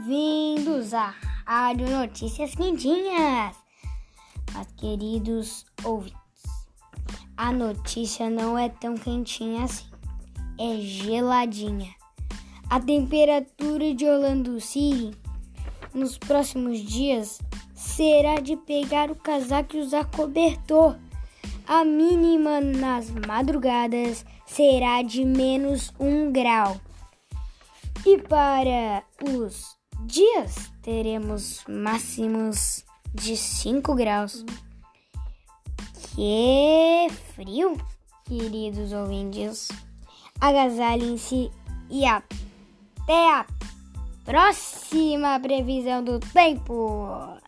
bem-vindos à Rádio Notícias Quentinhas. Mas, queridos ouvintes, a notícia não é tão quentinha assim, é geladinha. A temperatura de Orlando City nos próximos dias será de pegar o casaco e usar cobertor. A mínima nas madrugadas será de menos um grau. E para os dias teremos máximos de 5 graus. Que frio, queridos ouvintes. Agasalhem-se e até a próxima previsão do tempo.